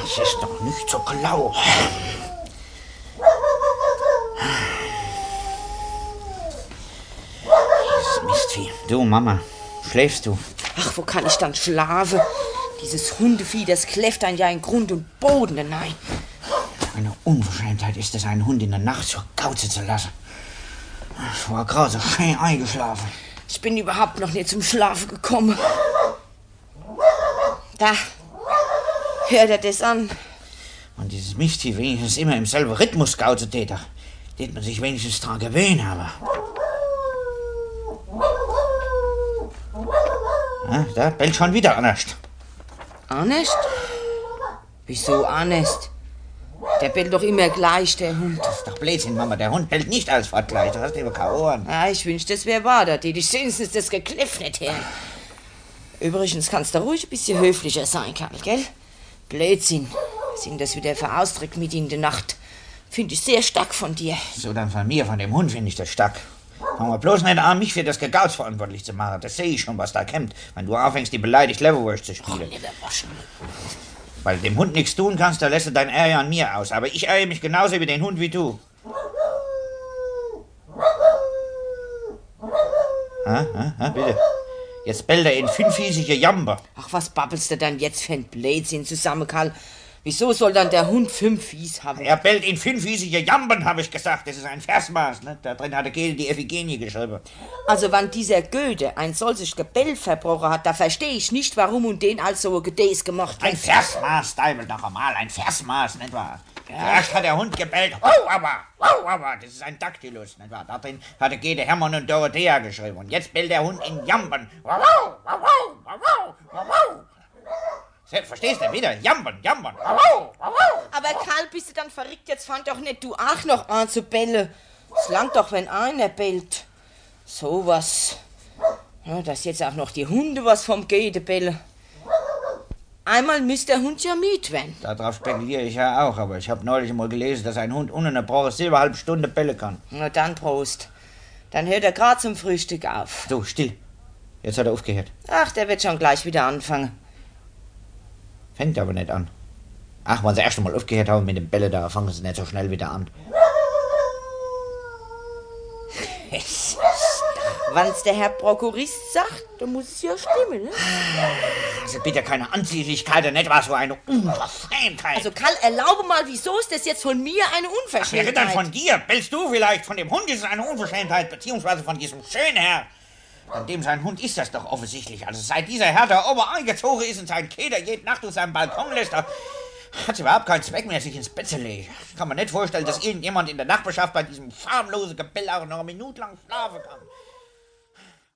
Das ist doch nicht so glauben. Dieses Mistvieh. Du, Mama, schläfst du? Ach, wo kann ich dann schlafen? Dieses Hundevieh, das kläfft einen ja in Grund und Boden hinein. Eine Unverschämtheit ist es, einen Hund in der Nacht zur Gauze zu lassen. Ich war gerade so schön eingeschlafen. Ich bin überhaupt noch nicht zum Schlafen gekommen. Da, hört er das an? Und dieses Mistvieh wenigstens immer im selben Rhythmus gauze täter. Det man sich wenigstens dran gewöhnen aber. Ja, da bellt schon wieder anders. Ernest? Wieso Ernest? Der bellt doch immer gleich, der Hund. Das ist doch Blödsinn, Mama. Der Hund bellt nicht als fortgleich. Du hast eben keine Ohren. Ja, ich wünschte, das wäre wahr, da die dich wenigstens das nicht hören. Übrigens kannst du ruhig ein bisschen höflicher sein, Karl, gell? Blödsinn. Sind das wieder für Ausdruck mit in der Nacht? Finde ich sehr stark von dir. So, dann von mir, von dem Hund finde ich das stark. Fang mal bloß nicht an, mich für das Gegauz verantwortlich zu machen. Das sehe ich schon, was da kämmt, wenn du anfängst, die beleidigt Leverwurst zu spielen. Leberwaschen. Weil du dem Hund nichts tun kannst, da lässt du dein Ärger an mir aus. Aber ich ärgere mich genauso über den Hund wie du. Ha, ha, ha, bitte. Jetzt bellt er in fünffiesige Jamber. Ach, was babbelst du dann jetzt für ein Blödsinn zusammen, Karl? Wieso soll dann der Hund fünf Fies haben? Er bellt in fünffiesige Jambern, habe ich gesagt. Das ist ein Versmaß. Ne? Da drin hat der Kehl die Ephigenie geschrieben. Also, wenn dieser Goethe ein solches Gebell verbrochen hat, da verstehe ich nicht, warum und den als so ein Gedäß gemacht Ein hat. Versmaß, Deibel, noch einmal. Ein Versmaß, nicht wahr? Zuerst hat der Hund gebellt. Wow, aber, wow, aber. Das ist ein Dactylus, nicht wahr? Da drin hatte Gede Hermann und Dorothea geschrieben. Und jetzt bellt der Hund in Jambern. Wow, wow, wow, wow, wow, Verstehst du wieder? Wow, wow. Aber Karl, bist du dann verrückt? Jetzt fang doch nicht du auch noch an zu bellen. Es langt doch, wenn einer bellt. So was. Ja, dass jetzt auch noch die Hunde was vom Goethe bellen. Einmal müsste der Hund ja miet werden. Darauf spekuliere ich ja auch, aber ich habe neulich mal gelesen, dass ein Hund ununterbrochen halbe Stunde bellen kann. Na dann Prost. Dann hört er grad zum Frühstück auf. So, still. Jetzt hat er aufgehört. Ach, der wird schon gleich wieder anfangen. Fängt aber nicht an. Ach, wenn sie erst einmal aufgehört haben mit dem Bälle, da fangen sie nicht so schnell wieder an. Wann's der Herr Prokurist sagt, dann muss es ja stimmen, ne? Also bitte keine Anzüglichkeit, nicht was so eine Unverschämtheit. Also Karl, erlaube mal, wieso ist das jetzt von mir eine Wäre Unverschämtheit? dann von dir? Bellst du vielleicht? Von dem Hund ist es eine Unverschämtheit, beziehungsweise von diesem schönen Herr. Von dem sein Hund ist das doch offensichtlich. Also seit dieser Herr da oben eingezogen ist und sein Keder jede Nacht auf seinem Balkon lässt, hat überhaupt keinen Zweck mehr, sich ins Bett zu legen. Kann man nicht vorstellen, dass irgendjemand in der Nachbarschaft bei diesem schamlosen Gebell auch noch eine Minute lang schlafen kann.